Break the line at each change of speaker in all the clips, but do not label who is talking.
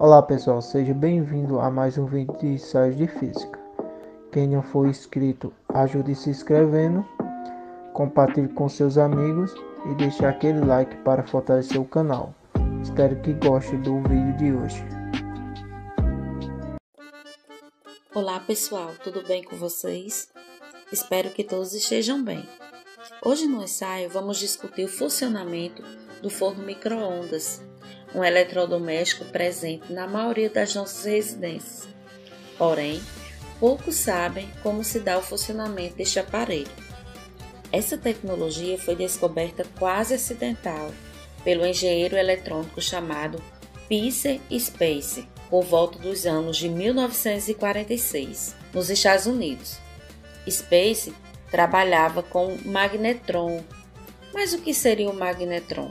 Olá pessoal, seja bem-vindo a mais um vídeo de ensaios de física. Quem não for inscrito, ajude se inscrevendo, compartilhe com seus amigos e deixe aquele like para fortalecer o canal. Espero que goste do vídeo de hoje.
Olá pessoal, tudo bem com vocês? Espero que todos estejam bem. Hoje no ensaio vamos discutir o funcionamento do forno micro-ondas um eletrodoméstico presente na maioria das nossas residências. Porém, poucos sabem como se dá o funcionamento deste aparelho. Essa tecnologia foi descoberta quase acidental pelo engenheiro eletrônico chamado Peter Space, por volta dos anos de 1946, nos Estados Unidos. Space trabalhava com magnetron. Mas o que seria o magnetron?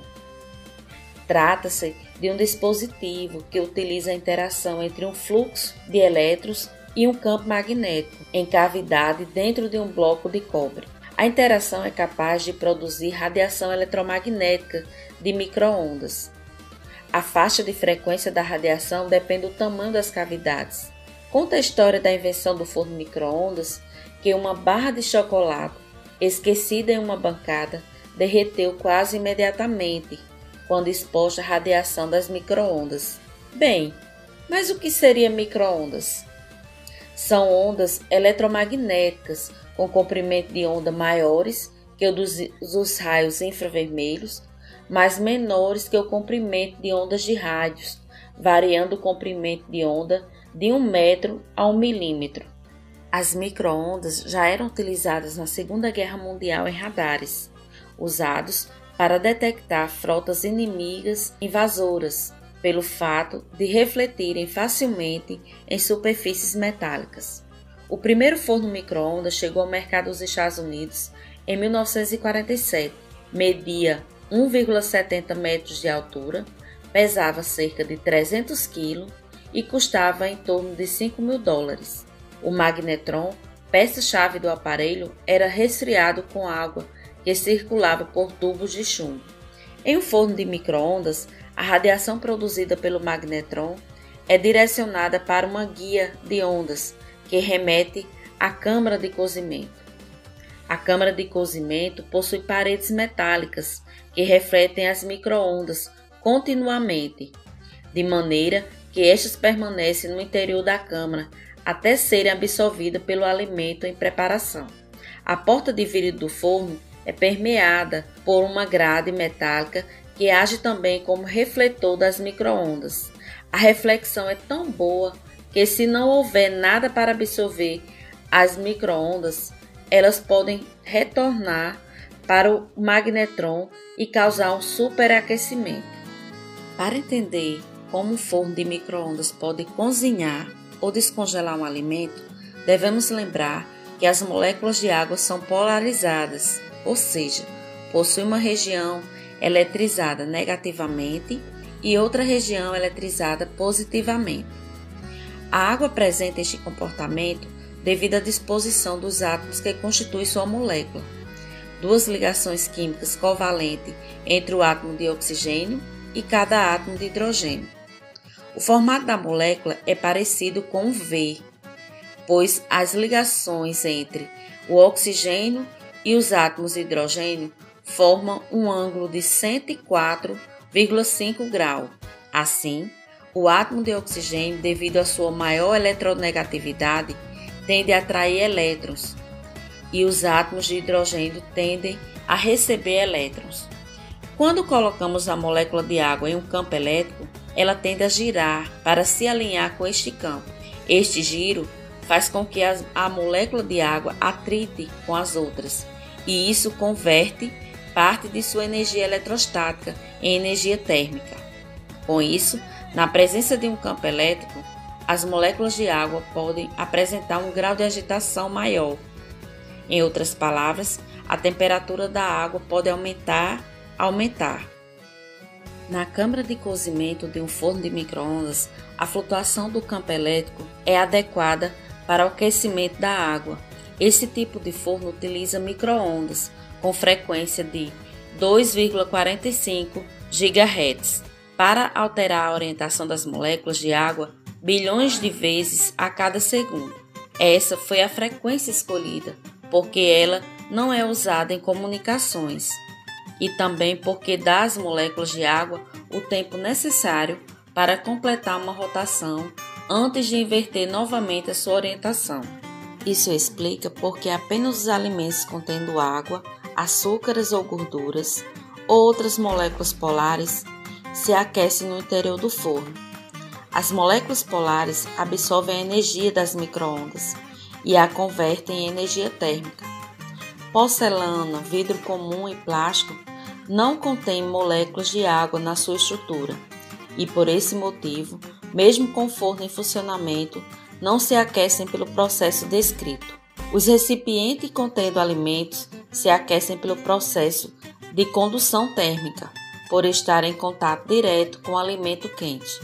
Trata-se de um dispositivo que utiliza a interação entre um fluxo de elétrons e um campo magnético em cavidade dentro de um bloco de cobre. A interação é capaz de produzir radiação eletromagnética de microondas. A faixa de frequência da radiação depende do tamanho das cavidades. Conta a história da invenção do forno microondas que uma barra de chocolate esquecida em uma bancada derreteu quase imediatamente quando exposta à radiação das microondas. Bem, mas o que seria microondas? São ondas eletromagnéticas com comprimento de onda maiores que o dos, dos raios infravermelhos, mas menores que o comprimento de ondas de rádios, variando o comprimento de onda de 1 metro a 1 milímetro. As microondas já eram utilizadas na Segunda Guerra Mundial em radares, usados para detectar frotas inimigas invasoras, pelo fato de refletirem facilmente em superfícies metálicas. O primeiro forno micro-ondas chegou ao mercado dos Estados Unidos em 1947. Media 1,70 metros de altura, pesava cerca de 300 kg e custava em torno de 5 mil dólares. O magnetron, peça-chave do aparelho, era resfriado com água que circulava por tubos de chumbo. Em um forno de microondas, a radiação produzida pelo magnetron é direcionada para uma guia de ondas que remete à câmara de cozimento. A câmara de cozimento possui paredes metálicas que refletem as microondas continuamente, de maneira que estas permanecem no interior da câmara até serem absorvidas pelo alimento em preparação. A porta de vidro do forno é permeada por uma grade metálica que age também como refletor das microondas. A reflexão é tão boa que se não houver nada para absorver as microondas, elas podem retornar para o magnetron e causar um superaquecimento. Para entender como um forno de microondas pode cozinhar ou descongelar um alimento, devemos lembrar que as moléculas de água são polarizadas ou seja, possui uma região eletrizada negativamente e outra região eletrizada positivamente. A água apresenta este comportamento devido à disposição dos átomos que constituem sua molécula. Duas ligações químicas covalentes entre o átomo de oxigênio e cada átomo de hidrogênio. O formato da molécula é parecido com um V, pois as ligações entre o oxigênio e os átomos de hidrogênio formam um ângulo de 104,5 graus. Assim, o átomo de oxigênio, devido à sua maior eletronegatividade, tende a atrair elétrons, e os átomos de hidrogênio tendem a receber elétrons. Quando colocamos a molécula de água em um campo elétrico, ela tende a girar para se alinhar com este campo. Este giro faz com que a molécula de água atrite com as outras, e isso converte parte de sua energia eletrostática em energia térmica. Com isso, na presença de um campo elétrico, as moléculas de água podem apresentar um grau de agitação maior. Em outras palavras, a temperatura da água pode aumentar, aumentar. Na câmara de cozimento de um forno de microondas, a flutuação do campo elétrico é adequada para o aquecimento da água. Esse tipo de forno utiliza microondas com frequência de 2,45 GHz. para alterar a orientação das moléculas de água bilhões de vezes a cada segundo. Essa foi a frequência escolhida, porque ela não é usada em comunicações e também porque dá às moléculas de água o tempo necessário para completar uma rotação antes de inverter novamente a sua orientação. Isso explica porque apenas os alimentos contendo água, açúcares ou gorduras ou outras moléculas polares se aquecem no interior do forno. As moléculas polares absorvem a energia das microondas e a convertem em energia térmica. Porcelana, vidro comum e plástico não contêm moléculas de água na sua estrutura e, por esse motivo, mesmo com forno em funcionamento, não se aquecem pelo processo descrito. Os recipientes contendo alimentos se aquecem pelo processo de condução térmica, por estar em contato direto com o alimento quente.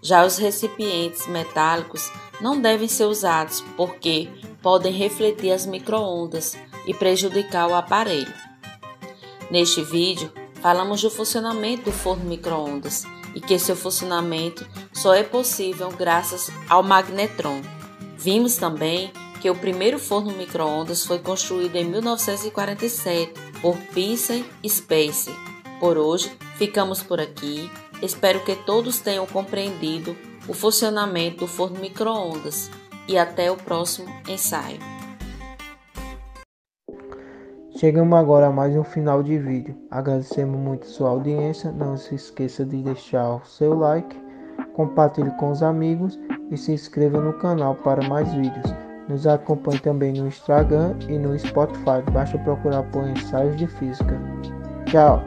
Já os recipientes metálicos não devem ser usados porque podem refletir as microondas e prejudicar o aparelho. Neste vídeo, falamos do funcionamento do forno microondas e que seu funcionamento só é possível graças ao magnetron. Vimos também que o primeiro forno microondas foi construído em 1947 por Pearson Space. Por hoje, ficamos por aqui. Espero que todos tenham compreendido o funcionamento do forno microondas e até o próximo ensaio.
Chegamos agora a mais um final de vídeo. Agradecemos muito sua audiência. Não se esqueça de deixar o seu like, compartilhe com os amigos e se inscreva no canal para mais vídeos. Nos acompanhe também no Instagram e no Spotify. Basta procurar por ensaios de física. Tchau!